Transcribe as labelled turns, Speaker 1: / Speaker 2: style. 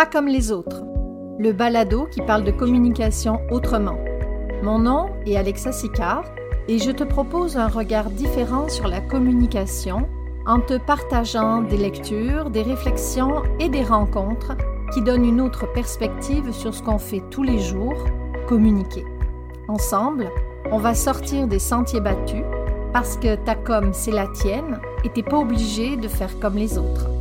Speaker 1: Pas comme les autres, le balado qui parle de communication autrement. Mon nom est Alexa Sicard et je te propose un regard différent sur la communication en te partageant des lectures, des réflexions et des rencontres qui donnent une autre perspective sur ce qu'on fait tous les jours, communiquer. Ensemble, on va sortir des sentiers battus parce que ta com c'est la tienne et t'es pas obligé de faire comme les autres.